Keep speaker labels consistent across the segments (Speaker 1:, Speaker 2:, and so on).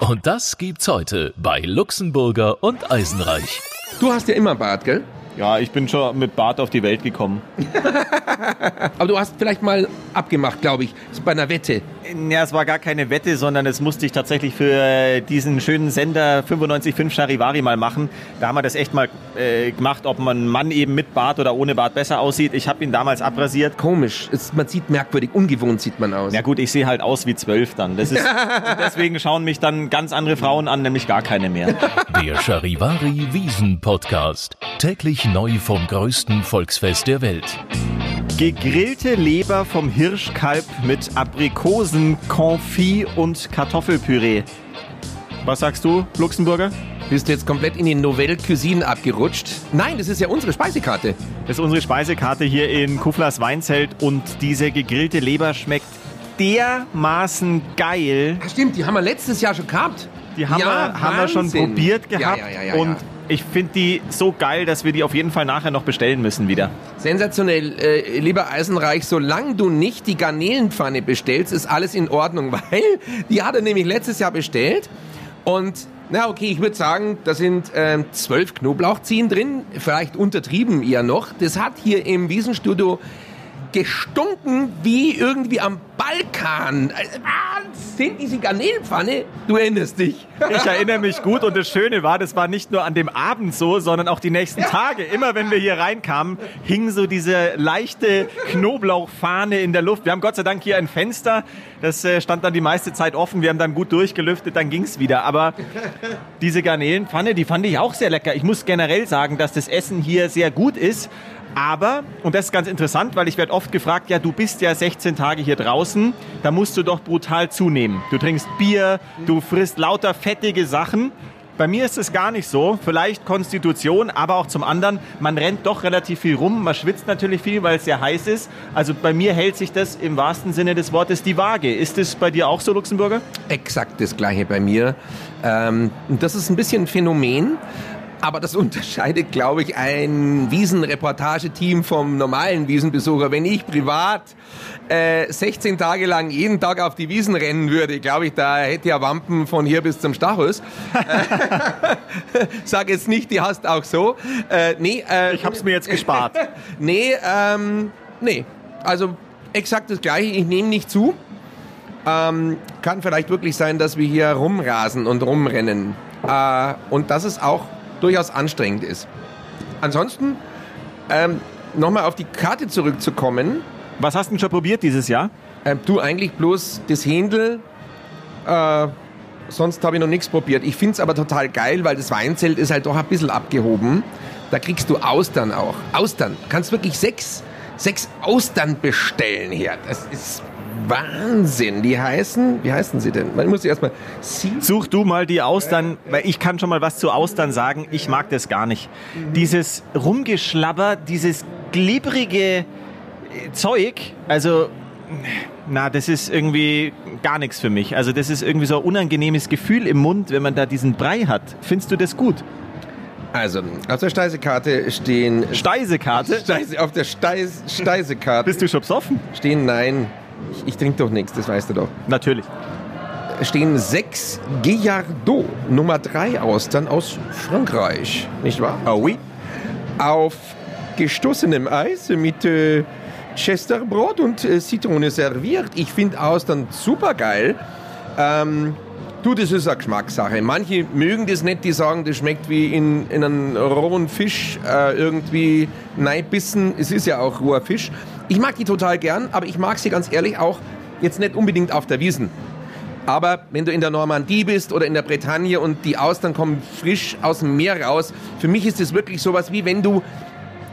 Speaker 1: Und das gibt's heute bei Luxemburger und Eisenreich.
Speaker 2: Du hast ja immer Bart, gell?
Speaker 3: Ja, ich bin schon mit Bart auf die Welt gekommen.
Speaker 2: Aber du hast vielleicht mal abgemacht, glaube ich, bei einer Wette.
Speaker 3: Ja, es war gar keine Wette, sondern es musste ich tatsächlich für diesen schönen Sender 95.5 Charivari mal machen. Da haben wir das echt mal äh, gemacht, ob man Mann eben mit Bart oder ohne Bart besser aussieht. Ich habe ihn damals abrasiert.
Speaker 2: Komisch, es, man sieht merkwürdig, ungewohnt sieht man aus.
Speaker 3: Ja gut, ich sehe halt aus wie zwölf dann. Das ist, deswegen schauen mich dann ganz andere Frauen an, nämlich gar keine mehr.
Speaker 1: Der Charivari Wiesen Podcast. Täglich neu vom größten Volksfest der Welt.
Speaker 3: Gegrillte Leber vom Hirschkalb mit Aprikosen, Confit und Kartoffelpüree. Was sagst du, Luxemburger?
Speaker 2: Bist du jetzt komplett in die Nouvelle Cuisine abgerutscht? Nein, das ist ja unsere Speisekarte.
Speaker 3: Das ist unsere Speisekarte hier in Kuflers Weinzelt und diese gegrillte Leber schmeckt dermaßen geil.
Speaker 2: Ja, stimmt, die haben wir letztes Jahr schon gehabt.
Speaker 3: Die haben,
Speaker 2: Ja,
Speaker 3: wir, haben wir schon probiert gehabt
Speaker 2: Ja, ja,
Speaker 3: und ich finde die so geil, dass wir die auf jeden Fall nachher noch bestellen müssen wieder.
Speaker 2: Sensationell, äh, lieber Eisenreich, solange du nicht die Garnelenpfanne bestellst, ist alles in Ordnung, weil die hat er nämlich letztes Jahr bestellt und na okay, ich würde sagen, da sind ähm, zwölf Knoblauchzehen drin, vielleicht untertrieben eher noch. Das hat hier im Wiesenstudio gestunken wie irgendwie am Balkan. Also, Wahnsinn, diese Garnelenpfanne, du erinnerst dich.
Speaker 3: Ich erinnere mich gut und das Schöne war, das war nicht nur an dem Abend so, sondern auch die nächsten Tage. Immer wenn wir hier reinkamen, hing so diese leichte Knoblauchfahne in der Luft. Wir haben Gott sei Dank hier ein Fenster, das äh, stand dann die meiste Zeit offen. Wir haben dann gut durchgelüftet, dann ging's wieder. Aber diese Garnelenpfanne, die fand ich auch sehr lecker. Ich muss generell sagen, dass das Essen hier sehr gut ist. Aber, und das ist ganz interessant, weil ich werde oft gefragt, ja, du bist ja 16 Tage hier draußen, da musst du doch brutal zunehmen. Du trinkst Bier, du frisst lauter fettige Sachen. Bei mir ist es gar nicht so. Vielleicht Konstitution, aber auch zum anderen, man rennt doch relativ viel rum, man schwitzt natürlich viel, weil es sehr heiß ist. Also bei mir hält sich das im wahrsten Sinne des Wortes die Waage. Ist es bei dir auch so, Luxemburger?
Speaker 2: Exakt das gleiche bei mir. Ähm, das ist ein bisschen ein Phänomen. Aber das unterscheidet, glaube ich, ein Wiesenreportageteam vom normalen Wiesenbesucher. Wenn ich privat äh, 16 Tage lang jeden Tag auf die Wiesen rennen würde, glaube ich, da hätte ja Wampen von hier bis zum Stachus. Sag jetzt nicht, die hast auch so. Äh, nee, äh,
Speaker 3: Ich habe es mir jetzt gespart.
Speaker 2: Nee, ähm, nee. Also exakt das Gleiche. Ich nehme nicht zu. Ähm, kann vielleicht wirklich sein, dass wir hier rumrasen und rumrennen. Äh, und dass es auch durchaus anstrengend ist. Ansonsten, ähm, nochmal auf die Karte zurückzukommen.
Speaker 3: Was hast du denn schon probiert dieses Jahr?
Speaker 2: Ähm, du eigentlich bloß das Händel. Äh, sonst habe ich noch nichts probiert. Ich finde es aber total geil, weil das Weinzelt ist halt doch ein bisschen abgehoben. Da kriegst du Austern auch. Austern. Kannst wirklich sechs, sechs Austern bestellen hier. Das ist Wahnsinn. Die heißen, wie heißen sie denn? Man muss sie erstmal
Speaker 3: Such du mal die Austern, weil ich kann schon mal was zu Austern sagen. Ich mag das gar nicht. Dieses Rumgeschlabber, dieses glibbrige äh, Zeug, also na, das ist irgendwie gar nichts für mich. Also das ist irgendwie so ein unangenehmes Gefühl im Mund, wenn man da diesen Brei hat. Findest du das gut?
Speaker 2: Also, auf der Speisekarte stehen
Speaker 3: Steisekarte?
Speaker 2: Steise, auf der Steis, Speisekarte
Speaker 3: Bist du schon besoffen?
Speaker 2: stehen nein. Ich, ich trinke doch nichts, das weißt du doch.
Speaker 3: Natürlich.
Speaker 2: stehen sechs Guillardot Nummer 3 Austern aus Frankreich, nicht wahr?
Speaker 3: Oh oui.
Speaker 2: Auf gestossenem Eis mit äh, Chesterbrot und äh, Zitrone serviert. Ich finde Austern super geil. Ähm, du, das ist eine Geschmackssache. Manche mögen das nicht, die sagen, das schmeckt wie in, in einen rohen Fisch äh, irgendwie neibissen. Es ist ja auch roher Fisch. Ich mag die total gern, aber ich mag sie ganz ehrlich auch jetzt nicht unbedingt auf der Wiesen. Aber wenn du in der Normandie bist oder in der Bretagne und die Austern kommen frisch aus dem Meer raus, für mich ist es wirklich sowas wie wenn du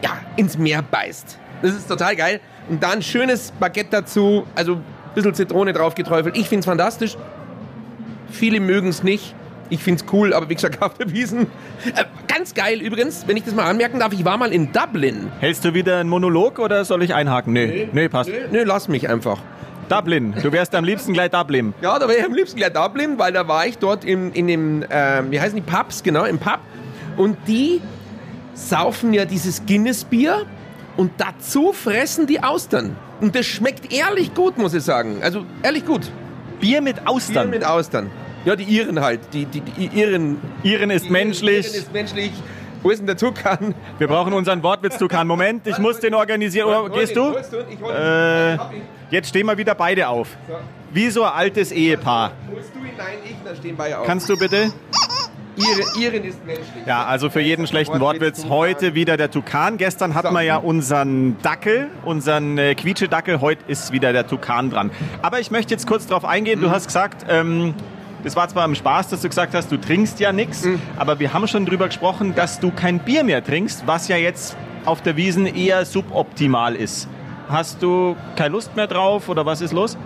Speaker 2: ja, ins Meer beißt. Das ist total geil. Und dann schönes Baguette dazu, also ein bisschen Zitrone drauf geträufelt. Ich find's fantastisch. Viele mögen es nicht. Ich find's cool, aber wie gesagt, auf der Wiesen. Äh, ganz geil übrigens, wenn ich das mal anmerken darf, ich war mal in Dublin.
Speaker 3: Hältst du wieder einen Monolog oder soll ich einhaken? Nee, nee, passt.
Speaker 2: Nö, nö, lass mich einfach.
Speaker 3: Dublin. Du wärst am liebsten gleich Dublin.
Speaker 2: Ja, da wäre ich am liebsten gleich Dublin, weil da war ich dort im, in dem, ähm, wie heißen die Pubs, genau, im Pub. Und die saufen ja dieses Guinness-Bier und dazu fressen die Austern. Und das schmeckt ehrlich gut, muss ich sagen. Also ehrlich gut.
Speaker 3: Bier mit
Speaker 2: Bier
Speaker 3: Austern.
Speaker 2: mit Austern. Ja, die Iren halt. Die, die, die Iren.
Speaker 3: Iren ist menschlich.
Speaker 2: Iren ist menschlich. Wo ist denn der Tukan?
Speaker 3: Wir brauchen unseren Wortwitz, Tukan. Moment, ich muss den organisieren. Oder gehst du? Äh, jetzt stehen wir wieder beide auf. Wie so ein altes Ehepaar.
Speaker 2: Holst du ihn? Nein, ich, dann stehen beide auf.
Speaker 3: Kannst du bitte?
Speaker 2: Iren, Iren ist menschlich.
Speaker 3: Ja, also für jeden schlechten Wortwitz heute wieder der Tukan. Gestern hatten wir ja unseren Dackel, unseren äh, Quietschedackel. Heute ist wieder der Tukan dran. Aber ich möchte jetzt kurz darauf eingehen. Du hast gesagt, ähm, das war zwar im Spaß, dass du gesagt hast, du trinkst ja nichts, aber wir haben schon drüber gesprochen, dass du kein Bier mehr trinkst, was ja jetzt auf der Wiesen eher suboptimal ist. Hast du keine Lust mehr drauf oder was ist los?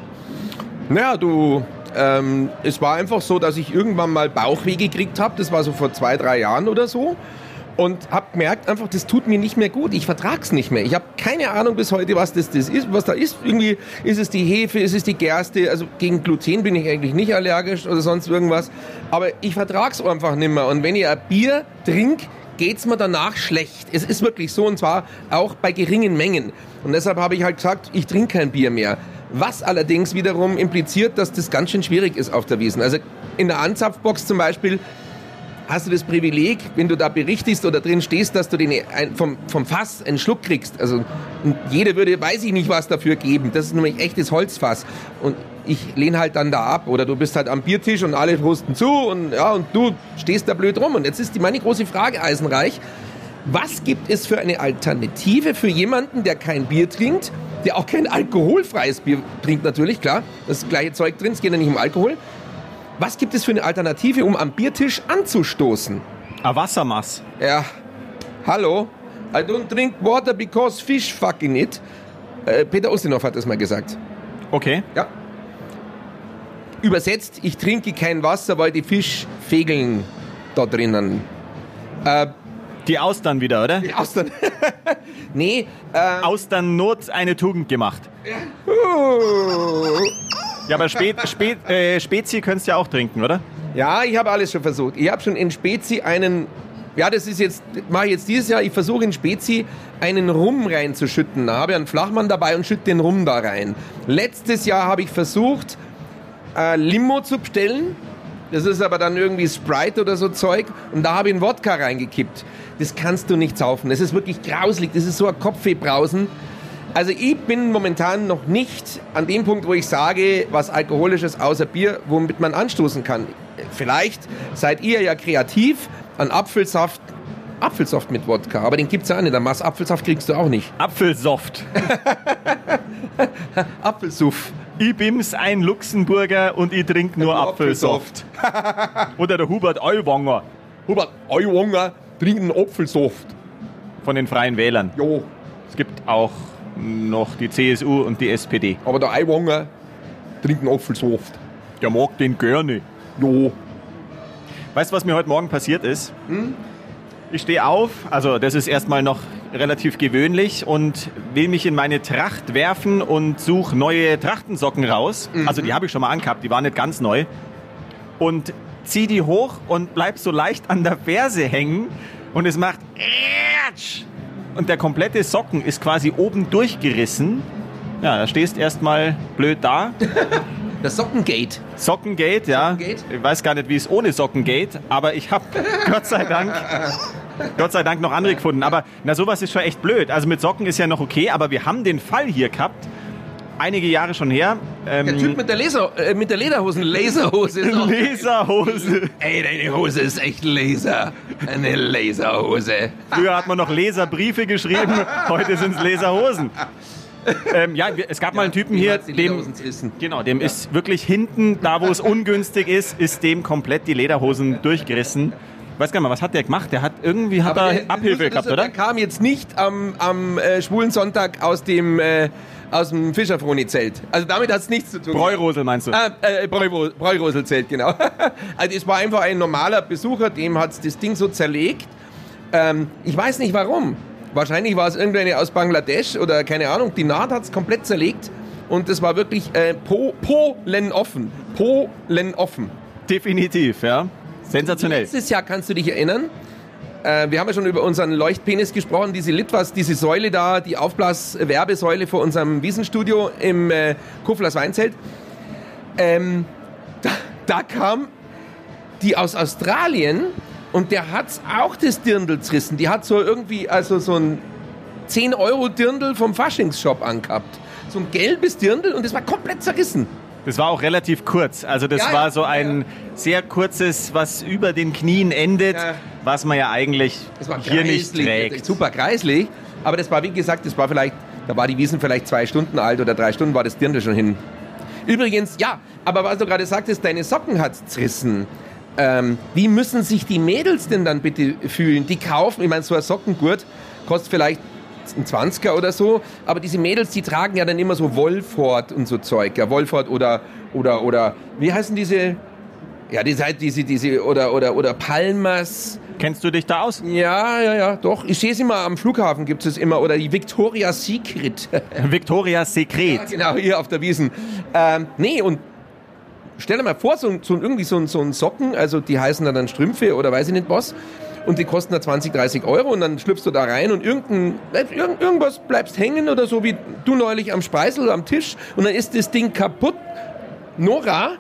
Speaker 2: Naja, du, ähm, es war einfach so, dass ich irgendwann mal Bauchweh gekriegt habe. Das war so vor zwei, drei Jahren oder so. Und habe gemerkt, einfach, das tut mir nicht mehr gut. Ich vertrag's nicht mehr. Ich habe keine Ahnung bis heute, was das, das ist, was da ist. Irgendwie ist es die Hefe, ist es die Gerste. Also gegen Gluten bin ich eigentlich nicht allergisch oder sonst irgendwas. Aber ich vertrag's einfach nicht mehr. Und wenn ich ein Bier trinke, geht's mir danach schlecht. Es ist wirklich so und zwar auch bei geringen Mengen. Und deshalb habe ich halt gesagt, ich trinke kein Bier mehr. Was allerdings wiederum impliziert, dass das ganz schön schwierig ist auf der Wiesen. Also in der Anzapfbox zum Beispiel hast du das Privileg, wenn du da berichtest oder drin stehst, dass du den vom, vom Fass einen Schluck kriegst. Also jeder würde, weiß ich nicht, was dafür geben. Das ist nämlich echtes Holzfass. Und ich lehne halt dann da ab. Oder du bist halt am Biertisch und alle husten zu und, ja, und du stehst da blöd rum. Und jetzt ist die meine große Frage, Eisenreich. Was gibt es für eine Alternative für jemanden, der kein Bier trinkt, der auch kein alkoholfreies Bier trinkt natürlich, klar, das gleiche Zeug drin, es geht ja nicht um Alkohol. Was gibt es für eine Alternative, um am Biertisch anzustoßen?
Speaker 3: Ein Wassermass.
Speaker 2: Ja, hallo? I don't drink water because fish fucking it. Äh, Peter Ustinov hat das mal gesagt.
Speaker 3: Okay.
Speaker 2: Ja. Übersetzt, ich trinke kein Wasser, weil die Fischfegeln da drinnen. Äh,
Speaker 3: Die Austern wieder, oder?
Speaker 2: die Austern. nee, äh,
Speaker 3: Austernnot eine Tugend gemacht.
Speaker 2: uh,
Speaker 3: Ja, aber Spe Spe äh, Spezi könntest du ja auch trinken, oder?
Speaker 2: Ja, ich habe alles schon versucht. Ich habe schon in Spezi einen, ja, das ist jetzt, mache ich jetzt dieses Jahr, ich versuche in Spezi einen Rum reinzuschütten. Da habe ich einen Flachmann dabei und schütte den Rum da rein. Letztes Jahr habe ich versucht, äh, Limo zu bestellen. Das ist aber dann irgendwie Sprite oder so Zeug. Und da habe ich einen Wodka reingekippt. Das kannst du nicht saufen. Das ist wirklich grauslig. Das ist so ein Kopfwehbrausen. Also ich bin momentan noch nicht an dem Punkt, wo ich sage, was alkoholisches außer Bier, womit man anstoßen kann. Vielleicht seid ihr ja kreativ an Apfelsaft, Apfelsaft mit Wodka, aber den gibt's ja auch nicht. Der Maß Apfelsaft kriegst du auch nicht.
Speaker 3: Apfelsoft.
Speaker 2: Apfelsuff.
Speaker 3: Ich bin's ein Luxemburger und ich trinke nur Apfelsoft. Oder der Hubert Aiwanger
Speaker 2: Hubert, Eiwanger trinken Apfelsaft.
Speaker 3: von den Freien Wählern.
Speaker 2: Jo,
Speaker 3: Es gibt auch noch die CSU und die SPD.
Speaker 2: aber der Eiwanger trinken Apfelsaft.
Speaker 3: Der mag den gerne.
Speaker 2: Jo.
Speaker 3: Weißt du, was mir heute Morgen passiert ist? Ich stehe auf, also das ist erstmal noch relativ gewöhnlich und will mich in meine Tracht werfen und suche neue Trachtensocken raus. Also die habe ich schon mal angehabt, die waren nicht ganz neu. Und zieh die hoch und bleib so leicht an der Ferse hängen und es macht Ätsch! Und der komplette Socken ist quasi oben durchgerissen. Ja, da stehst erstmal blöd da.
Speaker 2: Das Sockengate.
Speaker 3: Sockengate, ja.
Speaker 2: Sockengate?
Speaker 3: Ich weiß gar nicht, wie es ohne Socken geht, aber ich habe Gott sei Dank Gott sei Dank noch andere gefunden. Aber na sowas ist schon echt blöd. Also mit Socken ist ja noch okay, aber wir haben den Fall hier gehabt, einige Jahre schon her.
Speaker 2: Der
Speaker 3: Ähm,
Speaker 2: Typ mit der, Laser, äh, mit der Lederhosen, Laserhose.
Speaker 3: Laserhose.
Speaker 2: Ey, deine Hose ist echt Laser. Eine Laserhose.
Speaker 3: Früher hat man noch Leserbriefe geschrieben, heute sind es Leserhosen. Ähm, ja, es gab mal einen Typen hier,
Speaker 2: die
Speaker 3: dem, genau, dem ist wirklich hinten, da wo es ungünstig ist, ist dem komplett die Lederhosen durchgerissen. Weiß gar nicht mal, was hat der gemacht? Der hat irgendwie hat
Speaker 2: Aber
Speaker 3: er
Speaker 2: der-
Speaker 3: Abhilfe
Speaker 2: das-
Speaker 3: gehabt, oder?
Speaker 2: Der kam jetzt nicht am, am äh, schwulen Sonntag aus dem, äh, aus dem Fischerfroni-Zelt. Also damit hat es nichts zu tun.
Speaker 3: Bräurosel meinst du?
Speaker 2: Ah, äh, Bräuro- Bräuroselzelt, genau. also es war einfach ein normaler Besucher, dem hat das Ding so zerlegt. Ähm, ich weiß nicht warum. Wahrscheinlich war es irgendeine aus Bangladesch oder keine Ahnung. Die Naht hat es komplett zerlegt und das war wirklich äh, po, Polen offen. Polen offen.
Speaker 3: Definitiv, ja. Sensationell.
Speaker 2: Letztes Jahr kannst du dich erinnern. Äh, wir haben ja schon über unseren Leuchtpenis gesprochen, diese Litwas, diese Säule da, die Aufblas-Werbesäule vor unserem Wiesenstudio im äh, Kuflers Weinzelt. Ähm, da, da kam die aus Australien und der hat's auch das Dirndl zerrissen. Die hat so irgendwie, also so ein 10 Euro Dirndl vom Faschingsshop angehabt. So ein gelbes Dirndl und das war komplett zerrissen.
Speaker 3: Das war auch relativ kurz. Also das
Speaker 2: Ja,
Speaker 3: war
Speaker 2: ja,
Speaker 3: so ein
Speaker 2: ja.
Speaker 3: sehr kurzes, was über den Knien endet, was man ja eigentlich hier nicht trägt.
Speaker 2: Super kreislig. Aber das war, wie gesagt, das war vielleicht, da war die Wiesen vielleicht zwei Stunden alt oder drei Stunden war das Dirndl schon hin. Übrigens, ja, aber was du gerade sagtest, deine Socken hat's zerrissen. Ähm, wie müssen sich die Mädels denn dann bitte fühlen? Die kaufen, ich meine, so ein Sockengurt kostet vielleicht 20er oder so, aber diese Mädels, die tragen ja dann immer so Wolford und so Zeug, ja, Wolford oder, oder, oder, wie heißen diese, ja, diese, halt diese, diese, oder, oder, oder Palmas,
Speaker 3: Kennst du dich da aus?
Speaker 2: ja, ja, ja, doch. Ich sehe es immer am Flughafen, gibt es immer. Oder die Victoria's Secret.
Speaker 3: Victoria's Secret.
Speaker 2: genau, hier auf der Wiesen. Ähm, nee, und stell dir mal vor, so, so irgendwie so ein, so ein Socken, also die heißen dann, dann Strümpfe oder weiß ich nicht was. Und die kosten da 20, 30 Euro und dann schlüpfst du da rein und irgendein, irgend, irgendwas bleibst hängen oder so wie du neulich am Speisel am Tisch und dann ist das Ding kaputt. Nora,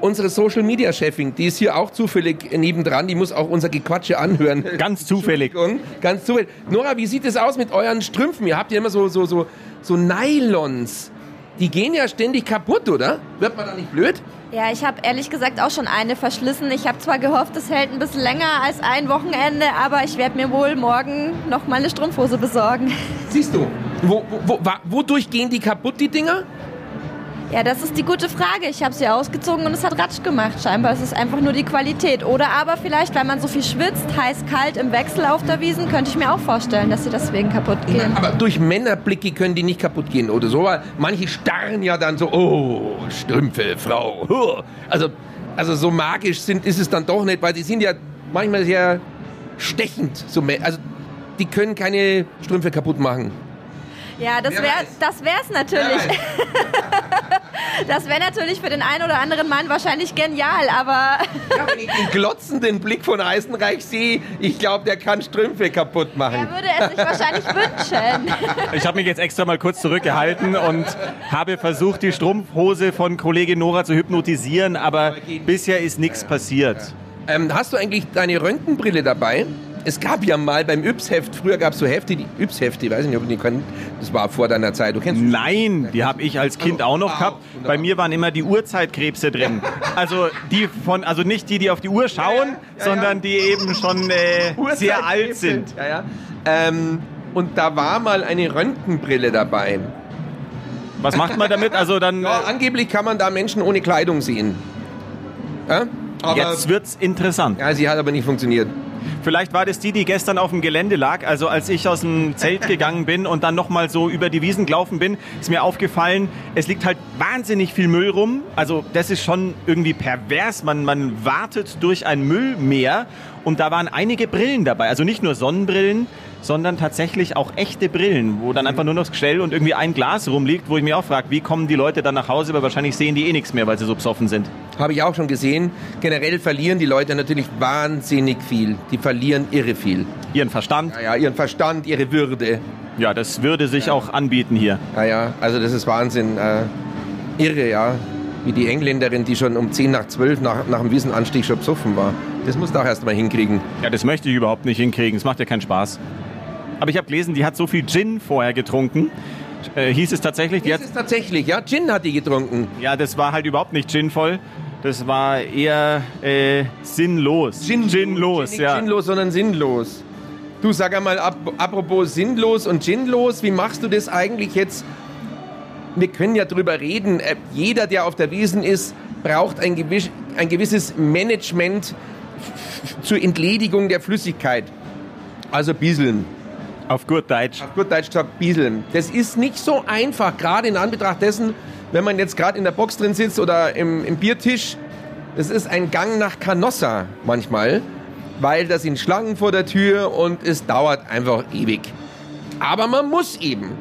Speaker 2: unsere Social Media Chefin, die ist hier auch zufällig nebendran, die muss auch unser Gequatsche anhören.
Speaker 3: Ganz zufällig.
Speaker 2: Ganz zufällig. Nora, wie sieht es aus mit euren Strümpfen? Ihr habt ja immer so, so, so, so Nylons. Die gehen ja ständig kaputt, oder? Wird man da nicht blöd?
Speaker 4: Ja, ich habe ehrlich gesagt auch schon eine verschlissen. Ich habe zwar gehofft, es hält ein bisschen länger als ein Wochenende, aber ich werde mir wohl morgen noch mal eine Strumpfhose besorgen.
Speaker 2: Siehst du, wo, wo, wo, wodurch gehen die kaputt, die Dinger?
Speaker 4: Ja, das ist die gute Frage. Ich habe sie ausgezogen und es hat Ratsch gemacht. Scheinbar ist es einfach nur die Qualität. Oder aber vielleicht, weil man so viel schwitzt, heiß, kalt im Wechsel auf der Wiesen, könnte ich mir auch vorstellen, dass sie deswegen kaputt gehen.
Speaker 2: Aber durch Männerblicke können die nicht kaputt gehen oder so. Weil manche starren ja dann so, oh, Strümpfe, Frau. Also, also so magisch sind, ist es dann doch nicht, weil die sind ja manchmal sehr stechend. So, also die können keine Strümpfe kaputt machen.
Speaker 4: Ja, das wäre das wär's natürlich. Das wäre natürlich für den einen oder anderen Mann wahrscheinlich genial, aber
Speaker 2: Ja, wenn ich den glotzenden Blick von Eisenreich sehe, ich glaube, der kann Strümpfe kaputt machen.
Speaker 4: er würde es sich wahrscheinlich wünschen.
Speaker 3: Ich habe mich jetzt extra mal kurz zurückgehalten und habe versucht, die Strumpfhose von Kollegin Nora zu hypnotisieren, aber bisher ist nichts passiert.
Speaker 2: Ähm, hast du eigentlich deine Röntgenbrille dabei? Es gab ja mal beim Yps-Heft, früher gab es so Hefte, die Yps-Hefte, ich weiß nicht, ob die kennst, das war vor deiner Zeit, du kennst
Speaker 3: Nein, die habe ich als Kind auch noch
Speaker 2: Wow,
Speaker 3: gehabt.
Speaker 2: wunderbar.
Speaker 3: Bei mir waren immer die Uhrzeitkrebse drin. Also die von, also nicht die, die auf die Uhr schauen,
Speaker 2: Ja, ja, ja,
Speaker 3: sondern die eben schon äh, sehr alt sind.
Speaker 2: Ähm, und da war mal eine Röntgenbrille dabei.
Speaker 3: Was macht man damit? Also dann
Speaker 2: angeblich kann man da Menschen ohne Kleidung sehen.
Speaker 3: Jetzt wird's interessant.
Speaker 2: ja, sie hat aber nicht funktioniert.
Speaker 3: Vielleicht war das die, die gestern auf dem Gelände lag. Also als ich aus dem Zelt gegangen bin und dann nochmal so über die Wiesen gelaufen bin, ist mir aufgefallen, es liegt halt wahnsinnig viel Müll rum. Also das ist schon irgendwie pervers. Man, man wartet durch ein Müllmeer und da waren einige Brillen dabei. Also nicht nur Sonnenbrillen, sondern tatsächlich auch echte Brillen, wo dann einfach nur noch das Gestell und irgendwie ein Glas rumliegt, wo ich mich auch frage, wie kommen die Leute dann nach Hause, weil wahrscheinlich sehen die eh nichts mehr, weil sie so besoffen sind.
Speaker 2: Habe ich auch schon gesehen. Generell verlieren die Leute natürlich wahnsinnig viel. Die verlieren irre viel.
Speaker 3: Ihren Verstand,
Speaker 2: Ja, ja, ihren Verstand, ihre Würde.
Speaker 3: ja, das würde sich auch anbieten hier.
Speaker 2: Ja, ja, also das ist Wahnsinn. Äh, irre, ja. Wie die Engländerin, die schon um 10 nach 12 nach, nach dem Wiesenanstieg schon besoffen war. Das musst du auch erst mal hinkriegen.
Speaker 3: Ja, das möchte ich überhaupt nicht hinkriegen. Es macht ja keinen Spaß. Aber ich habe gelesen, die hat so viel Gin vorher getrunken. Äh, hieß es tatsächlich, die
Speaker 2: Das
Speaker 3: hat,
Speaker 2: ist tatsächlich, ja. Gin hat die getrunken.
Speaker 3: ja, das war halt überhaupt nicht ginvoll. Das war eher äh, sinnlos. Ginlos,
Speaker 2: Nicht
Speaker 3: ja.
Speaker 2: Ginlos, sondern sinnlos. Du sag einmal, ap apropos sinnlos und ginlos, wie machst du das eigentlich jetzt? Wir können ja drüber reden. Äh, jeder, der auf der Wiesen ist, braucht ein, gewiss, ein gewisses Management zur Entledigung der Flüssigkeit. Also bieseln.
Speaker 3: Auf gut Deutsch.
Speaker 2: Auf gut Deutsch gesagt, bieseln. Das ist nicht so einfach, gerade in Anbetracht dessen, wenn man jetzt gerade in der Box drin sitzt oder im, im Biertisch. Das ist ein Gang nach Canossa manchmal, weil da sind Schlangen vor der Tür und es dauert einfach ewig. Aber man muss eben.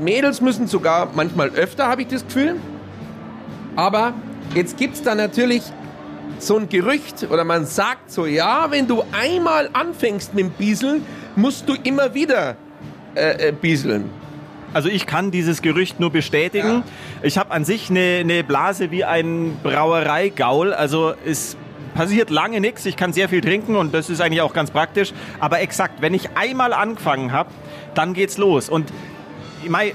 Speaker 2: Mädels müssen sogar manchmal öfter, habe ich das Gefühl. Aber jetzt gibt es da natürlich so ein Gerücht oder man sagt so, ja, wenn du einmal anfängst mit dem Bieseln, musst du immer wieder äh, äh, bieseln.
Speaker 3: Also ich kann dieses Gerücht nur bestätigen. Ich habe an sich eine, eine Blase wie ein Brauereigaul. Also es passiert lange nichts. Ich kann sehr viel trinken und das ist eigentlich auch ganz praktisch. Aber exakt, wenn ich einmal angefangen habe, dann geht's los. Und mein,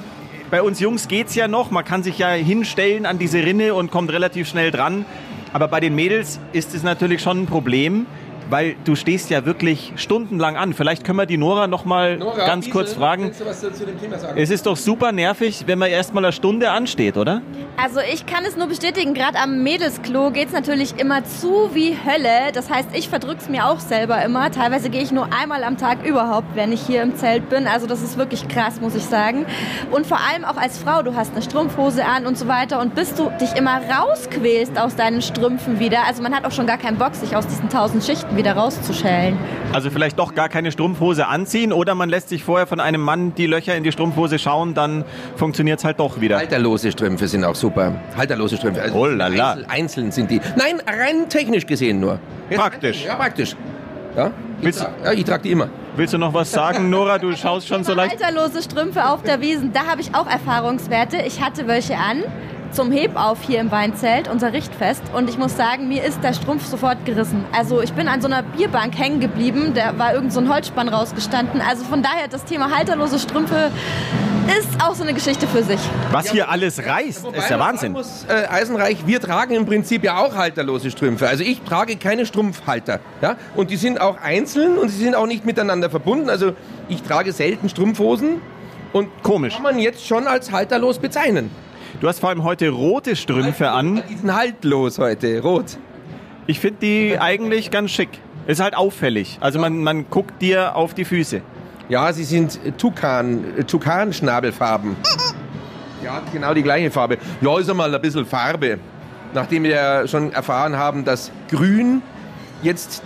Speaker 3: bei uns Jungs geht's ja noch. Man kann sich ja hinstellen an diese Rinne und kommt relativ schnell dran. Aber bei den Mädels ist es natürlich schon ein Problem, weil du stehst ja wirklich stundenlang an. Vielleicht können wir die Nora noch mal
Speaker 2: Nora,
Speaker 3: ganz
Speaker 2: Diesel,
Speaker 3: kurz fragen.
Speaker 2: Willst du was zu dem Thema sagen?
Speaker 3: Es ist doch super nervig, wenn man erst mal eine Stunde ansteht, oder?
Speaker 4: Also ich kann es nur bestätigen, gerade am Mädelsklo geht's natürlich immer zu wie Hölle. Das heißt, ich verdrück's mir auch selber immer. Teilweise gehe ich nur einmal am Tag überhaupt, wenn ich hier im Zelt bin. Also das ist wirklich krass, muss ich sagen. Und vor allem auch als Frau, du hast eine Strumpfhose an und so weiter. Und bis du dich immer rausquälst aus deinen Strümpfen wieder, also man hat auch schon gar keinen Bock, sich aus diesen tausend Schichten wieder rauszuschälen.
Speaker 3: Also vielleicht doch gar keine Strumpfhose anziehen oder man lässt sich vorher von einem Mann die Löcher in die Strumpfhose schauen, dann funktioniert's halt doch wieder.
Speaker 2: Halterlose Strümpfe sind auch super. Halterlose Strümpfe. Also
Speaker 3: Oh la la.
Speaker 2: Einzel, einzeln sind die. Nein, rein technisch gesehen nur. Jetzt-
Speaker 3: Praktisch.
Speaker 2: Ja, praktisch. Ja, ich,
Speaker 3: Willst-
Speaker 2: tra ja, ich trage die immer.
Speaker 3: Willst du noch was sagen, Nora? Du schaust schon so leicht.
Speaker 4: Halterlose Strümpfe auf der Wiesen, da habe ich auch Erfahrungswerte. Ich hatte welche an zum Hebauf hier im Weinzelt, unser Richtfest. Und ich muss sagen, mir ist der Strumpf sofort gerissen. Also ich bin an so einer Bierbank hängen geblieben, da war irgend so ein Holzspann rausgestanden. Also von daher, das Thema halterlose Strümpfe ist auch so eine Geschichte für sich.
Speaker 3: Was hier alles reißt,
Speaker 2: Wobei
Speaker 3: ist ja
Speaker 2: man
Speaker 3: Wahnsinn.
Speaker 2: Muss, äh, Eisenreich, wir tragen im Prinzip ja auch halterlose Strümpfe. Also ich trage keine Strumpfhalter. Ja? Und die sind auch einzeln und sie sind auch nicht miteinander verbunden. Also ich trage selten Strumpfhosen und
Speaker 3: Komisch.
Speaker 2: kann man jetzt schon als halterlos bezeichnen.
Speaker 3: Du hast vor allem heute rote Strümpfe an.
Speaker 2: Die sind haltlos heute, rot.
Speaker 3: Ich finde die eigentlich ganz schick. Ist halt auffällig. Also man, man guckt dir auf die Füße.
Speaker 2: Ja, sie sind Tukan, Tukan-Schnabelfarben. Ja, genau die gleiche Farbe. Ja, ist einmal ein bisschen Farbe. Nachdem wir ja schon erfahren haben, dass Grün jetzt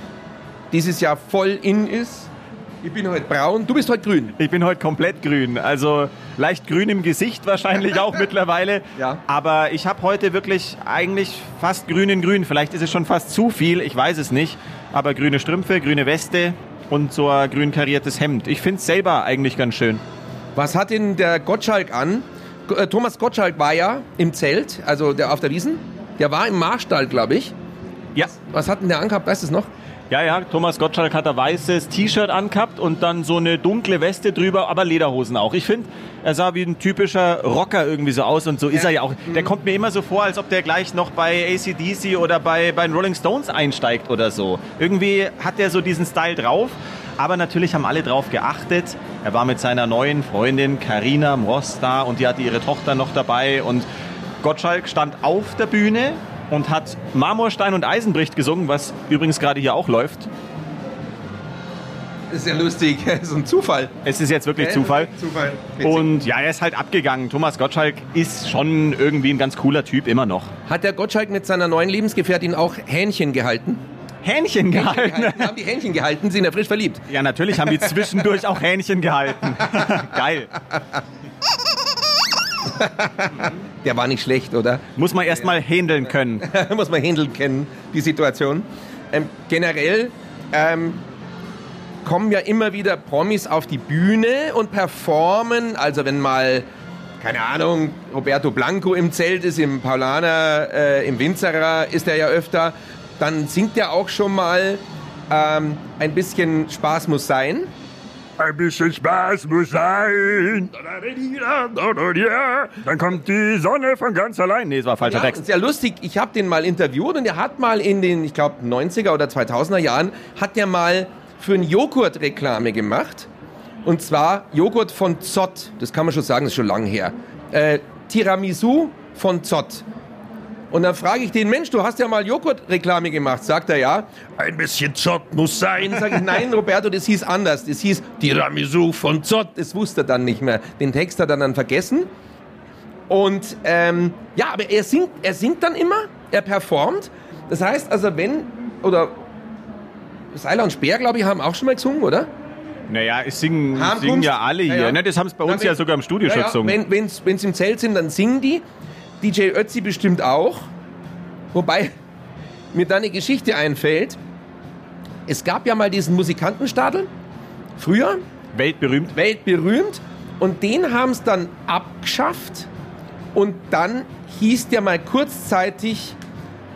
Speaker 2: dieses Jahr voll in ist. Ich bin heute braun, du bist heute grün.
Speaker 3: Ich bin heute komplett grün. Also leicht grün im Gesicht wahrscheinlich auch mittlerweile.
Speaker 2: Ja.
Speaker 3: Aber ich habe heute wirklich eigentlich fast grün in grün. Vielleicht ist es schon fast zu viel, ich weiß es nicht. Aber grüne Strümpfe, grüne Weste und so ein grün kariertes Hemd. Ich finde es selber eigentlich ganz schön.
Speaker 2: Was hat denn der Gottschalk an? Äh, Thomas Gottschalk war ja im Zelt, also der auf der Wiesen. Der war im Marstall, glaube ich.
Speaker 3: Ja.
Speaker 2: Was hat denn der angehabt, weißt du es noch?
Speaker 3: Ja, ja, Thomas Gottschalk hat ein weißes T-Shirt angehabt und dann so eine dunkle Weste drüber, aber Lederhosen auch. Ich finde, er sah wie ein typischer Rocker irgendwie so aus und so ist er ja auch. Der kommt mir immer so vor, als ob der gleich noch bei ACDC oder bei, bei den Rolling Stones einsteigt oder so. Irgendwie hat er so diesen Style drauf. Aber natürlich haben alle drauf geachtet. Er war mit seiner neuen Freundin Karina Moss da und die hatte ihre Tochter noch dabei und Gottschalk stand auf der Bühne und hat Marmorstein und Eisenbricht gesungen, was übrigens gerade hier auch läuft.
Speaker 2: Das ist ja lustig, so ein Zufall.
Speaker 3: Es ist jetzt wirklich Zufall.
Speaker 2: Zufall. Witzig.
Speaker 3: Und ja, er ist halt abgegangen. Thomas Gottschalk ist schon irgendwie ein ganz cooler Typ, immer noch.
Speaker 2: Hat der Gottschalk mit seiner neuen Lebensgefährtin auch Hähnchen gehalten?
Speaker 3: Hähnchen gehalten.
Speaker 2: gehalten. haben die Hähnchen gehalten, sind ja frisch verliebt.
Speaker 3: Ja, natürlich haben die zwischendurch auch Hähnchen gehalten. Geil.
Speaker 2: Der war nicht schlecht, oder?
Speaker 3: Muss man erst mal händeln können.
Speaker 2: Muss man handeln kennen, die Situation. Ähm, generell ähm, kommen ja immer wieder Promis auf die Bühne und performen. Also wenn mal, keine Ahnung, Roberto Blanco im Zelt ist, im Paulaner, äh, im Winzerer ist er ja öfter, dann singt er auch schon mal ähm, ein bisschen Spaß muss sein.
Speaker 3: Ein bisschen Spaß muss sein. Dann kommt die Sonne von ganz allein. Nee, das war falscher
Speaker 2: Ja,
Speaker 3: Text.
Speaker 2: sehr lustig. Ich habe den mal interviewt und er hat mal in den, ich glaube, 90er oder 2000er Jahren, hat der mal für ein Joghurt Reklame gemacht. Und zwar Joghurt von Zott. Das kann man schon sagen, das ist schon lang her. Äh, Tiramisu von Zott. Und dann frage ich den, Mensch, du hast ja mal Joghurt-Reklame gemacht. Sagt er, ja. Ein bisschen Zott muss sein. Sag ich, nein, Roberto, das hieß anders. Das hieß Tiramisu von Zott. Das wusste er dann nicht mehr. Den Text hat er dann vergessen. Und ähm, ja, aber er singt, er singt dann immer, er performt. Das heißt also, wenn, oder Seiler und Speer, glaube ich, haben auch schon mal gesungen, oder?
Speaker 3: Naja, es singen, singen ja alle hier.
Speaker 2: Ja, ja.
Speaker 3: Ne, das haben es bei uns
Speaker 2: Na,
Speaker 3: ja sogar im Studio schon
Speaker 2: Ja, ja,
Speaker 3: gesungen.
Speaker 2: wenn wenn's, im Zelt sind, dann singen die. DJ Ötzi bestimmt auch. Wobei mir da eine Geschichte einfällt. Es gab ja mal diesen Musikantenstadel, früher,
Speaker 3: Weltberühmt.
Speaker 2: weltberühmt. Und den haben es dann abgeschafft. Und dann hieß der mal kurzzeitig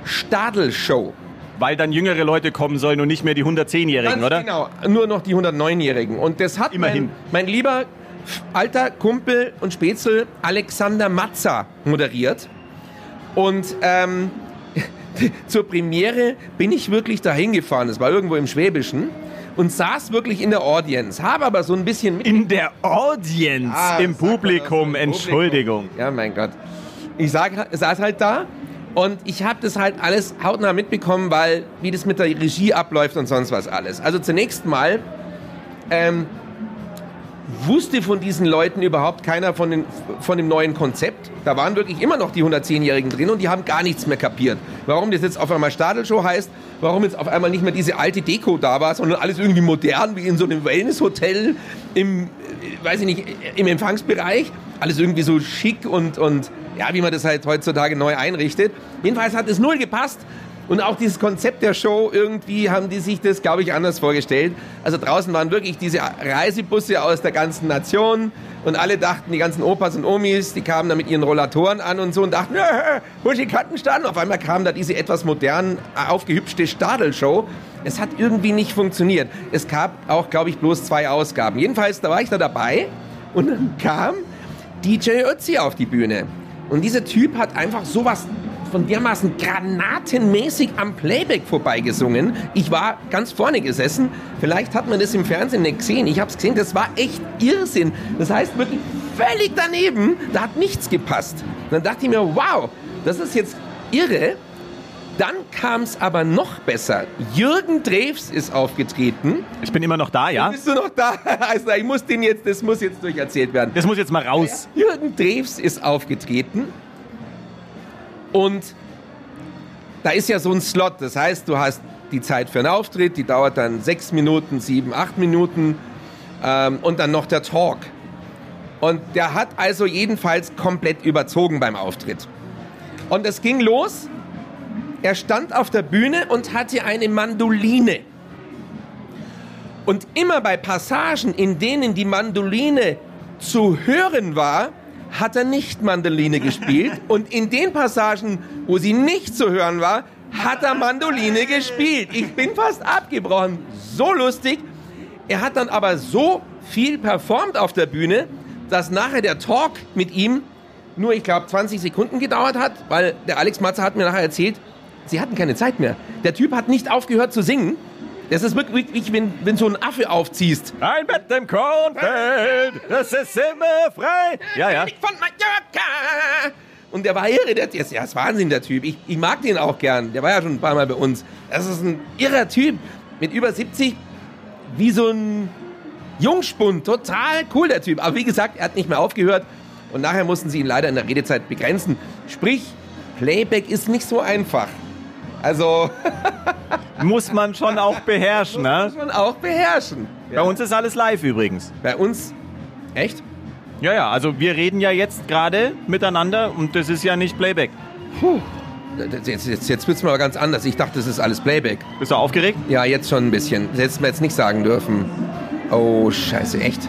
Speaker 2: Stadelshow.
Speaker 3: Weil dann jüngere Leute kommen sollen und nicht mehr die 110-Jährigen,
Speaker 2: Ganz
Speaker 3: oder?
Speaker 2: Genau, nur noch die 109-Jährigen. Und das hat
Speaker 3: Immerhin.
Speaker 2: Mein, mein lieber alter Kumpel und Spätzle Alexander Matzer moderiert. Und ähm, zur Premiere bin ich wirklich dahin gefahren. Es war irgendwo im Schwäbischen. Und saß wirklich in der Audience. Habe aber so ein bisschen mit
Speaker 3: In der Audience,
Speaker 2: Ah,
Speaker 3: im
Speaker 2: das
Speaker 3: Publikum, Entschuldigung.
Speaker 2: Ja, mein Gott. Ich sag, saß halt da und ich habe das halt alles hautnah mitbekommen, weil wie das mit der Regie abläuft und sonst was alles. Also zunächst mal ähm, wusste von diesen Leuten überhaupt keiner von, den, von dem neuen Konzept. Da waren wirklich immer noch die 110-Jährigen drin und die haben gar nichts mehr kapiert. Warum das jetzt auf einmal Stadelshow heißt, warum jetzt auf einmal nicht mehr diese alte Deko da war, sondern alles irgendwie modern, wie in so einem Wellnesshotel im, äh, weiß ich nicht, im Empfangsbereich. Alles irgendwie so schick und, und ja, wie man das halt heutzutage neu einrichtet. Jedenfalls hat es null gepasst. Und auch dieses Konzept der Show, irgendwie haben die sich das, glaube ich, anders vorgestellt. Also draußen waren wirklich diese Reisebusse aus der ganzen Nation und alle dachten, die ganzen Opas und Omis, die kamen da mit ihren Rollatoren an und so und dachten, Muschikantenstand. Auf einmal kam da diese etwas modern aufgehübschte Stadelshow. Es hat irgendwie nicht funktioniert. Es gab auch, glaube ich, bloß zwei Ausgaben. Jedenfalls, da war ich da dabei und dann kam DJ Ötzi auf die Bühne. Und dieser Typ hat einfach sowas von dermaßen granatenmäßig am Playback vorbeigesungen. Ich war ganz vorne gesessen. Vielleicht hat man das im Fernsehen nicht gesehen. Ich habe es gesehen. Das war echt Irrsinn. Das heißt wirklich völlig daneben. Da hat nichts gepasst. Dann dachte ich mir, wow, das ist jetzt irre. Dann kam es aber noch besser. Jürgen Drews ist aufgetreten.
Speaker 3: Ich bin immer noch da, ja?
Speaker 2: Bist du noch da? Also ich muss den jetzt, das muss jetzt durcherzählt werden.
Speaker 3: Das muss jetzt mal raus.
Speaker 2: Jürgen Drews ist aufgetreten und da ist ja so ein Slot. Das heißt, du hast die Zeit für einen Auftritt, die dauert dann sechs Minuten, sieben, acht Minuten ähm, und dann noch der Talk. Und der hat also jedenfalls komplett überzogen beim Auftritt. Und es ging los. Er stand auf der Bühne und hatte eine Mandoline. Und immer bei Passagen, in denen die Mandoline zu hören war, hat er nicht Mandoline gespielt. Und in den Passagen, wo sie nicht zu hören war, hat er Mandoline gespielt. Ich bin fast abgebrochen. So lustig. Er hat dann aber so viel performt auf der Bühne, dass nachher der Talk mit ihm nur, ich glaube, 20 Sekunden gedauert hat, weil der Alex Matze hat mir nachher erzählt, sie hatten keine Zeit mehr. Der Typ hat nicht aufgehört zu singen. Das ist wirklich, wie wenn, wenn so ein Affe aufziehst.
Speaker 3: Ein Bett im Kornfeld, das ist immer frei. Ja, ja.
Speaker 2: Von Mallorca. Und der war irre, der, der ist, ja, ist Wahnsinn, der Typ. Ich, ich mag den auch gern. Der war ja schon ein paar Mal bei uns. Das ist ein irrer Typ. Mit über 70, wie so ein Jungspund. Total cool, der Typ. Aber wie gesagt, er hat nicht mehr aufgehört. Und nachher mussten sie ihn leider in der Redezeit begrenzen. Sprich, Playback ist nicht so einfach. Also,
Speaker 3: Muss man schon auch beherrschen, ne?
Speaker 2: muss man auch beherrschen.
Speaker 3: Bei uns ist alles live übrigens.
Speaker 2: Bei uns, echt?
Speaker 3: Ja, ja, also wir reden ja jetzt gerade miteinander und das ist ja nicht Playback.
Speaker 2: Jetzt, jetzt, jetzt wird es mal ganz anders. Ich dachte, das ist alles Playback.
Speaker 3: Bist du aufgeregt?
Speaker 2: Ja, jetzt schon ein bisschen. Das hättest du mir jetzt nicht sagen dürfen. Oh, scheiße, echt?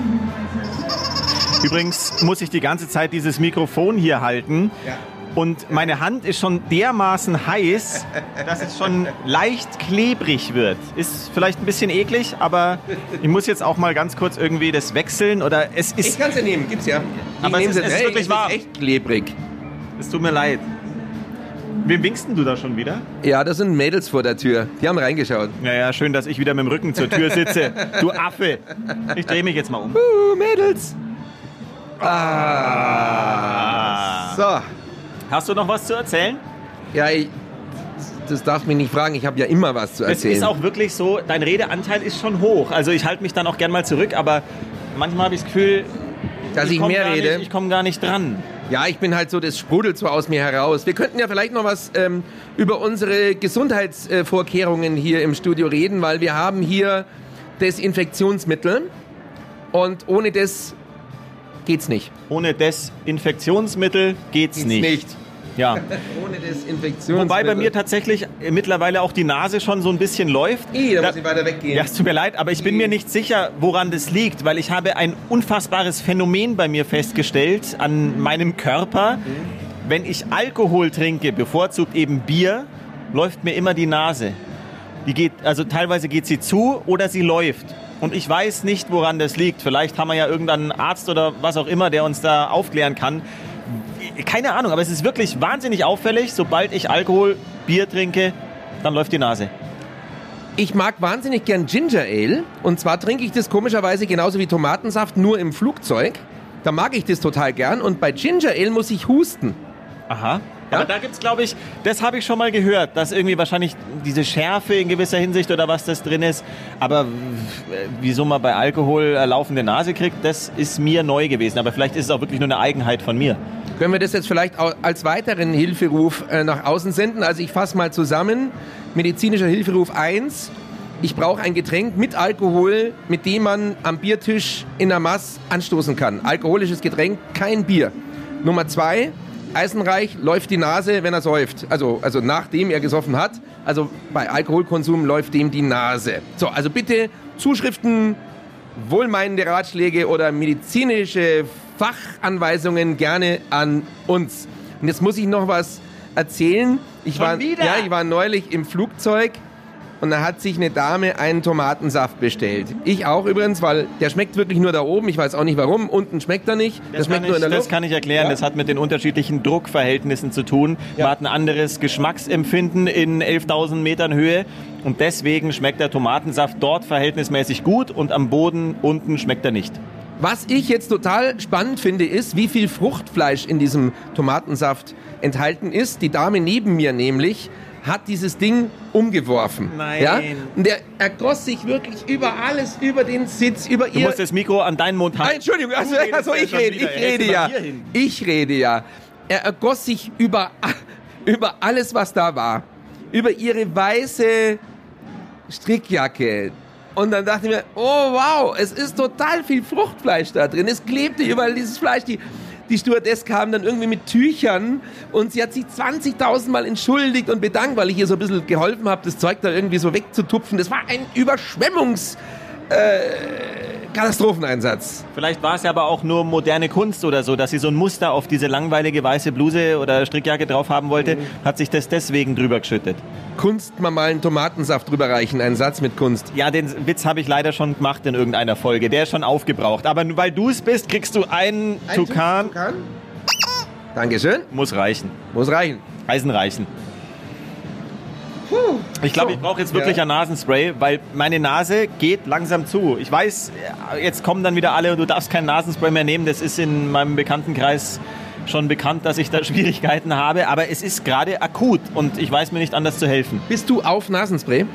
Speaker 3: Übrigens muss ich die ganze Zeit dieses Mikrofon hier halten.
Speaker 2: Ja.
Speaker 3: Und meine Hand ist schon dermaßen heiß, dass es schon leicht klebrig wird. Ist vielleicht ein bisschen eklig, aber ich muss jetzt auch mal ganz kurz irgendwie das wechseln oder es
Speaker 2: Ich
Speaker 3: ist.
Speaker 2: kann es ja nehmen, gibt's ja. Ich
Speaker 3: Aber es ist- es ist wirklich
Speaker 2: es
Speaker 3: warm.
Speaker 2: ist echt klebrig.
Speaker 3: Es tut mir leid. Wem winkst denn du da schon wieder?
Speaker 2: Ja, das sind Mädels vor der Tür. Die haben reingeschaut.
Speaker 3: Naja, schön, dass ich wieder mit dem Rücken zur Tür sitze. Du Affe. Ich drehe mich jetzt mal um.
Speaker 2: Uh, Mädels. Ah. So.
Speaker 3: Hast du noch was zu erzählen?
Speaker 2: Ja, ich, das darf mich nicht fragen. Ich habe ja immer was zu
Speaker 3: Es
Speaker 2: erzählen.
Speaker 3: ist auch wirklich so, dein Redeanteil ist schon hoch. Also ich halte mich dann auch gern mal zurück, aber manchmal habe ich das Gefühl,
Speaker 2: dass ich,
Speaker 3: komm
Speaker 2: mehr rede.
Speaker 3: Nicht, ich komme gar nicht dran.
Speaker 2: Ja, ich bin halt so, das sprudelt so aus mir heraus. Wir könnten ja vielleicht noch was ähm, über unsere Gesundheitsvorkehrungen hier im Studio reden, weil wir haben hier Desinfektionsmittel und ohne das geht's nicht.
Speaker 3: Ohne Desinfektionsmittel geht's,
Speaker 2: Geht's
Speaker 3: nicht.
Speaker 2: nicht.
Speaker 3: Ja.
Speaker 2: Ohne Desinfektionsmittel.
Speaker 3: Wobei bei mir tatsächlich äh, mittlerweile auch die Nase schon so ein bisschen läuft.
Speaker 2: Ih, da
Speaker 3: Da-
Speaker 2: muss ich weiter weggehen.
Speaker 3: Ja, es tut mir leid, aber ich bin mir nicht sicher, woran das liegt, weil ich habe ein unfassbares Phänomen bei mir festgestellt an meinem Körper. Wenn ich Alkohol trinke, bevorzugt eben Bier, läuft mir immer die Nase. Die geht, also teilweise geht sie zu oder sie läuft. Und ich weiß nicht, woran das liegt. Vielleicht haben wir ja irgendeinen Arzt oder was auch immer, der uns da aufklären kann. Keine Ahnung, aber es ist wirklich wahnsinnig auffällig. Sobald ich Alkohol, Bier trinke, dann läuft die Nase.
Speaker 2: Ich mag wahnsinnig gern Ginger Ale. Und zwar trinke ich das komischerweise genauso wie Tomatensaft nur im Flugzeug. Da mag ich das total gern. Und bei Ginger Ale muss ich husten.
Speaker 3: Aha.
Speaker 2: Ja?
Speaker 3: Aber da gibt's, glaube ich, das habe ich schon mal gehört, dass irgendwie wahrscheinlich diese Schärfe in gewisser Hinsicht oder was das drin ist. Aber wieso man bei Alkohol laufende Nase kriegt, das ist mir neu gewesen. Aber vielleicht ist es auch wirklich nur eine Eigenheit von mir.
Speaker 2: Können wir das jetzt vielleicht als weiteren Hilferuf äh, nach außen senden? Also ich fasse mal zusammen. Medizinischer Hilferuf 1. Ich brauche ein Getränk mit Alkohol, mit dem man am Biertisch in der Mass anstoßen kann. Alkoholisches Getränk, kein Bier. Nummer 2. Eisenreich läuft die Nase, wenn er säuft. Also, also nachdem er gesoffen hat. Also bei Alkoholkonsum läuft dem die Nase. So, also bitte Zuschriften, wohlmeinende Ratschläge oder medizinische Fachanweisungen gerne an uns. Und jetzt muss ich noch was erzählen. Ich
Speaker 3: Schon
Speaker 2: war,
Speaker 3: wieder?
Speaker 2: Ja, ich war neulich im Flugzeug und da hat sich eine Dame einen Tomatensaft bestellt. Ich auch übrigens, weil der schmeckt wirklich nur da oben. Ich weiß auch nicht warum. Unten schmeckt er nicht.
Speaker 3: Das,
Speaker 2: schmeckt
Speaker 3: kann,
Speaker 2: nur
Speaker 3: ich,
Speaker 2: in der
Speaker 3: das kann ich erklären.
Speaker 2: Ja.
Speaker 3: Das hat mit den unterschiedlichen Druckverhältnissen zu tun.
Speaker 2: Ja.
Speaker 3: Man hat ein anderes Geschmacksempfinden in 11.000 Metern Höhe. Und deswegen schmeckt der Tomatensaft dort verhältnismäßig gut und am Boden unten schmeckt er nicht.
Speaker 2: Was ich jetzt total spannend finde, ist, wie viel Fruchtfleisch in diesem Tomatensaft enthalten ist. Die Dame neben mir nämlich hat dieses Ding umgeworfen.
Speaker 3: Nein.
Speaker 2: Ja? Und der ergoss sich wirklich über alles, über den Sitz, über
Speaker 3: Du
Speaker 2: ihr...
Speaker 3: musst das Mikro an deinen Mund
Speaker 2: Ah,
Speaker 3: halten.
Speaker 2: Entschuldigung, also,
Speaker 3: Du
Speaker 2: also ich rede, ich rede
Speaker 3: du
Speaker 2: ja. Ich rede ja. Er ergoss sich über, über alles, was da war. Über ihre weiße Strickjacke. Und dann dachte ich mir, oh wow, es ist total viel Fruchtfleisch da drin. Es klebte überall dieses Fleisch. Die, die Stewardess kam dann irgendwie mit Tüchern und sie hat sich 20.000 Mal entschuldigt und bedankt, weil ich ihr so ein bisschen geholfen habe, das Zeug da irgendwie so wegzutupfen. Das war ein Überschwemmungs... Katastropheneinsatz.
Speaker 3: Vielleicht war es ja aber auch nur moderne Kunst oder so, dass sie so ein Muster auf diese langweilige weiße Bluse oder Strickjacke drauf haben wollte, hat sich das deswegen drüber geschüttet.
Speaker 2: Kunst mal mal einen Tomatensaft drüber reichen, ein Satz mit Kunst.
Speaker 3: Ja, den Witz habe ich leider schon gemacht in irgendeiner Folge. Der ist schon aufgebraucht. Aber weil du es bist, kriegst du einen Tukan.
Speaker 2: Tukan? Dankeschön.
Speaker 3: Muss reichen.
Speaker 2: Muss reichen.
Speaker 3: Eisen reichen. Ich glaube,
Speaker 2: So.
Speaker 3: ich brauche jetzt wirklich
Speaker 2: Ja.
Speaker 3: ein Nasenspray, weil meine Nase geht langsam zu. Ich weiß, jetzt kommen dann wieder alle, du darfst kein Nasenspray mehr nehmen. Das ist in meinem Bekanntenkreis schon bekannt, dass ich da Schwierigkeiten habe. Aber es ist gerade akut und ich weiß mir nicht anders zu helfen.
Speaker 2: Bist du auf Nasenspray?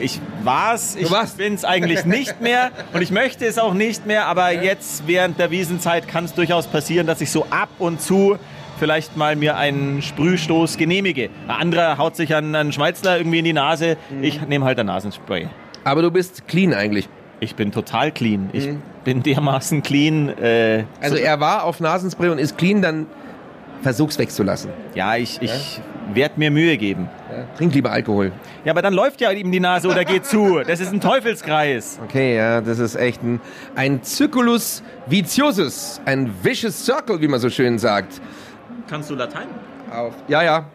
Speaker 3: Ich war's, ich
Speaker 2: Du warst.
Speaker 3: bin es eigentlich nicht mehr und ich möchte es auch nicht mehr, aber jetzt während der Wiesenzeit kann es durchaus passieren, dass ich so ab und zu vielleicht mal mir einen Sprühstoß genehmige. Ein anderer haut sich an einen Schmalzler irgendwie in die Nase, ich nehme halt ein Nasenspray.
Speaker 2: Aber du bist clean eigentlich.
Speaker 3: Ich bin total clean. Ich bin dermaßen clean. Äh,
Speaker 2: Also er war auf Nasenspray und ist clean, dann versuch's wegzulassen.
Speaker 3: ja, ich, ich werde mir Mühe geben.
Speaker 2: Trink lieber Alkohol.
Speaker 3: Ja, aber dann läuft ja ihm die Nase oder geht zu. Das ist ein Teufelskreis.
Speaker 2: Okay, ja, das ist echt ein, ein Circulus viciosus, ein vicious circle, wie man so schön sagt.
Speaker 3: Kannst du Latein?
Speaker 2: Auf. Ja, ja.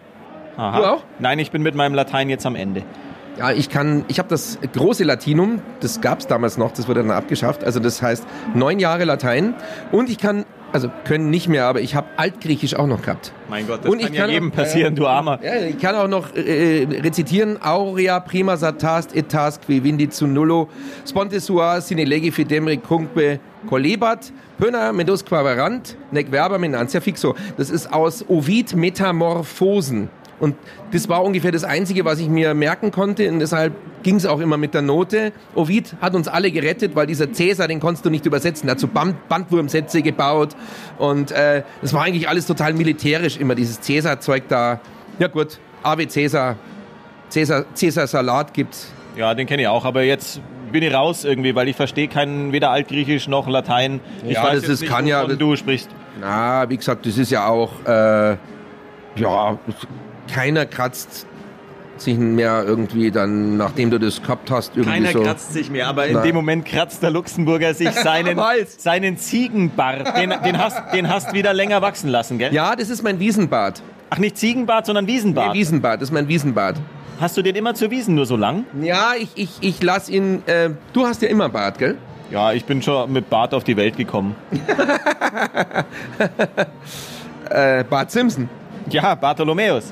Speaker 3: Aha.
Speaker 2: Du auch?
Speaker 3: Nein, ich bin mit meinem Latein jetzt am Ende.
Speaker 2: Ja, ich kann, ich habe das große Latinum, das gab's damals noch, das wurde dann abgeschafft. Also das heißt neun Jahre Latein und ich kann, also können nicht mehr, aber ich habe Altgriechisch auch noch gehabt.
Speaker 3: Mein Gott, das
Speaker 2: Und
Speaker 3: kann
Speaker 2: ich
Speaker 3: ja
Speaker 2: kann
Speaker 3: jedem
Speaker 2: auch-
Speaker 3: passieren, du Armer.
Speaker 2: Ja, ich kann auch noch äh, rezitieren. Aurea prima satast et tas qui vindit nullo sponte sua sine legi fidemri cunque colebat pöna medus quaverant nec verba menantia fixo. Das ist aus Ovid Metamorphosen. Und das war ungefähr das Einzige, was ich mir merken konnte. Und deshalb ging es auch immer mit der Note. Ovid hat uns alle gerettet, weil dieser Cäsar, den konntest du nicht übersetzen. Er hat so Band Bandwurmsätze gebaut. Und äh, das war eigentlich alles total militärisch, immer dieses Cäsar-Zeug da. Ja gut, Ave Cäsar. Cäsar, Cäsar Salat gibt's.
Speaker 3: Ja, den kenne ich auch, aber jetzt bin ich raus irgendwie, weil ich verstehe kein weder Altgriechisch noch Latein. Ich
Speaker 2: Ja,
Speaker 3: weiß
Speaker 2: das ist-
Speaker 3: nicht,
Speaker 2: kann ja-
Speaker 3: du sprichst.
Speaker 2: Na, wie gesagt, das ist ja auch, äh, ja, keiner kratzt sich mehr irgendwie dann, nachdem du das gehabt hast, irgendwie
Speaker 3: Keiner
Speaker 2: so.
Speaker 3: kratzt sich mehr, aber in
Speaker 2: Na.
Speaker 3: dem Moment kratzt der Luxemburger sich seinen, seinen Ziegenbart. Den, den, hast, den hast wieder länger wachsen lassen, gell?
Speaker 2: Ja, das ist mein Wiesenbart.
Speaker 3: Ach, nicht Ziegenbart, sondern Wiesenbart.
Speaker 2: Nee, Wiesenbart, das ist mein Wiesenbart.
Speaker 3: Hast du den immer zur Wiesen nur so lang?
Speaker 2: Ja, ich, ich, ich lass ihn. Äh, du hast ja immer Bart, gell?
Speaker 3: Ja, ich bin schon mit Bart auf die Welt gekommen.
Speaker 2: Äh, Bart Simpson.
Speaker 3: Ja, Bartholomäus.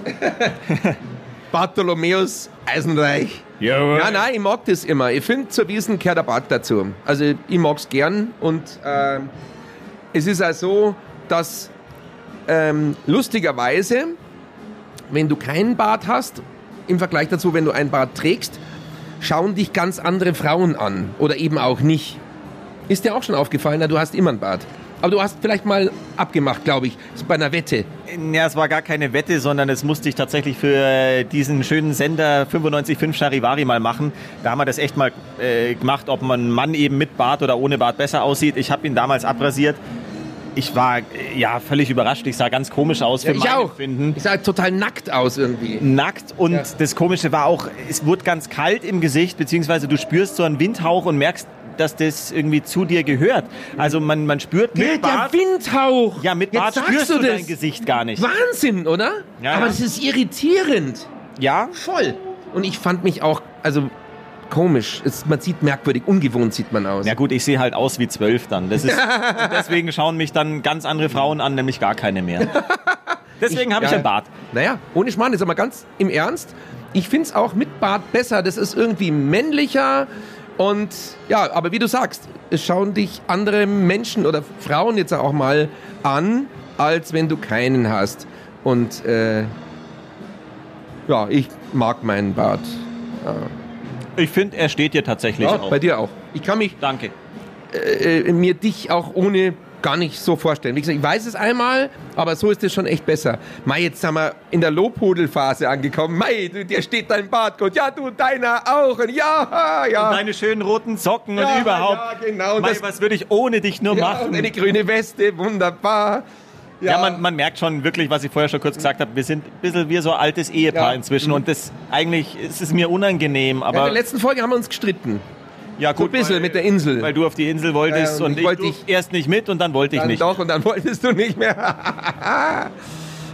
Speaker 2: Bartholomäus Eisenreich.
Speaker 3: Jawohl.
Speaker 2: Ja, nein, ich mag das immer. Ich finde, zur Wiesen gehört der Bart dazu. Also, ich mag's gern und ähm, es ist auch so, dass ähm, lustigerweise, wenn du keinen Bart hast, im Vergleich dazu, wenn du einen Bart trägst, schauen dich ganz andere Frauen an. Oder eben auch nicht. Ist dir auch schon aufgefallen, du hast immer einen Bart. Aber du hast vielleicht mal abgemacht, glaube ich, bei einer Wette.
Speaker 3: Ja, es war gar keine Wette, sondern es musste ich tatsächlich für äh, diesen schönen Sender 95.5 Charivari mal machen. Da haben wir das echt mal äh, gemacht, ob man Mann eben mit Bart oder ohne Bart besser aussieht. Ich habe ihn damals abrasiert. Ich war äh, ja völlig überrascht. Ich sah ganz komisch aus für
Speaker 2: ich
Speaker 3: mein
Speaker 2: auch.
Speaker 3: Empfinden.
Speaker 2: Ich sah total nackt aus irgendwie.
Speaker 3: Nackt und
Speaker 2: Ja.
Speaker 3: das Komische war auch, es wurde ganz kalt im Gesicht, beziehungsweise du spürst so einen Windhauch und merkst, dass das irgendwie zu dir gehört. Also man, man spürt mit
Speaker 2: Der
Speaker 3: Bart,
Speaker 2: Windhauch!
Speaker 3: ja, mit
Speaker 2: Jetzt
Speaker 3: Bart spürst
Speaker 2: du
Speaker 3: du dein Gesicht gar nicht.
Speaker 2: Wahnsinn, oder?
Speaker 3: Ja,
Speaker 2: Aber
Speaker 3: ja.
Speaker 2: das ist irritierend.
Speaker 3: Ja,
Speaker 2: Voll. Und ich fand mich auch, also komisch. Es, man sieht merkwürdig, ungewohnt sieht man aus.
Speaker 3: Ja gut, ich sehe halt aus wie zwölf dann. Das ist, deswegen schauen mich dann ganz andere Frauen an, nämlich gar keine mehr. Deswegen habe ich
Speaker 2: ja.
Speaker 3: einen Bart.
Speaker 2: Naja, ohne Schmarrn, jetzt aber ganz im Ernst. Ich finde es auch mit Bart besser. Das ist irgendwie männlicher. Und ja, aber wie du sagst, es schauen dich andere Menschen oder Frauen jetzt auch mal an, als wenn du keinen hast. Und äh, ja, ich mag meinen Bart.
Speaker 3: Ich finde, er steht dir tatsächlich
Speaker 2: Ja,
Speaker 3: auch.
Speaker 2: bei dir auch. Ich kann mich
Speaker 3: Danke.
Speaker 2: äh, mir dich auch ohne gar nicht so vorstellen. Wie gesagt, ich weiß es einmal, aber so ist es schon echt besser. Mai, jetzt sind wir in der Lobhudelphase angekommen. Mai, du, dir steht dein Bart gut. Ja, du, deiner auch. Und ja, ja.
Speaker 3: Deine schönen roten Socken
Speaker 2: Ja,
Speaker 3: und überhaupt.
Speaker 2: ja, genau. Und
Speaker 3: Mei,
Speaker 2: das-
Speaker 3: was würde ich ohne dich nur
Speaker 2: ja,
Speaker 3: machen?
Speaker 2: und eine grüne Weste, wunderbar.
Speaker 3: Ja, man, man merkt schon wirklich, was ich vorher schon kurz gesagt habe, wir sind ein bisschen wie so ein altes Ehepaar
Speaker 2: Ja.
Speaker 3: inzwischen und das eigentlich ist es mir unangenehm,
Speaker 2: ja, in
Speaker 3: aber
Speaker 2: der letzten Folge haben wir uns gestritten.
Speaker 3: ja
Speaker 2: So ein bisschen mit der Insel.
Speaker 3: weil du auf die Insel wolltest
Speaker 2: Ja, und
Speaker 3: und
Speaker 2: ich
Speaker 3: ich,
Speaker 2: wollte
Speaker 3: du
Speaker 2: dich-
Speaker 3: erst nicht mit und dann wollte ich
Speaker 2: Dann
Speaker 3: nicht.
Speaker 2: doch, und dann wolltest du nicht mehr.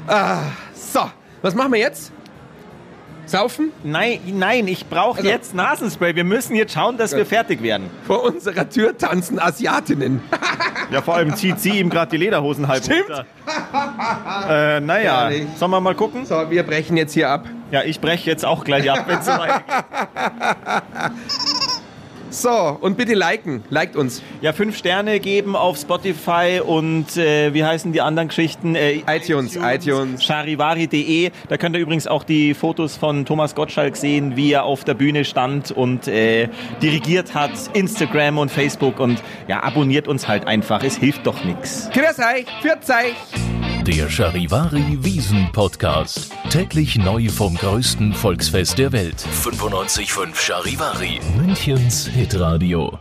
Speaker 2: ah, so, was machen wir jetzt? Saufen?
Speaker 3: Nein, nein, ich brauche
Speaker 2: Also-
Speaker 3: jetzt Nasenspray. Wir müssen jetzt schauen, dass wir fertig werden.
Speaker 2: Vor unserer Tür tanzen Asiatinnen.
Speaker 3: Ja, vor allem zieht sie ihm gerade die Lederhosen halb
Speaker 2: Stimmt.
Speaker 3: runter. Äh, naja, sollen wir mal gucken?
Speaker 2: So, wir brechen jetzt hier ab.
Speaker 3: Ja, ich breche jetzt auch gleich ab, wenn es so weitergeht.
Speaker 2: So, und bitte liken. Liked uns.
Speaker 3: Ja, fünf Sterne geben auf Spotify und äh, wie heißen die anderen Geschichten? Äh,
Speaker 2: iTunes, iTunes.
Speaker 3: Charivari.de. Da könnt ihr übrigens auch die Fotos von Thomas Gottschalk sehen, wie er auf der Bühne stand und äh, dirigiert hat. Instagram und Facebook und ja, abonniert uns halt einfach. Es hilft doch nichts.
Speaker 2: Grüß euch, pfiat euch.
Speaker 1: Der Charivari Wiesen Podcast. Täglich neu vom größten Volksfest der Welt. 95.5 Charivari. Münchens Hitradio.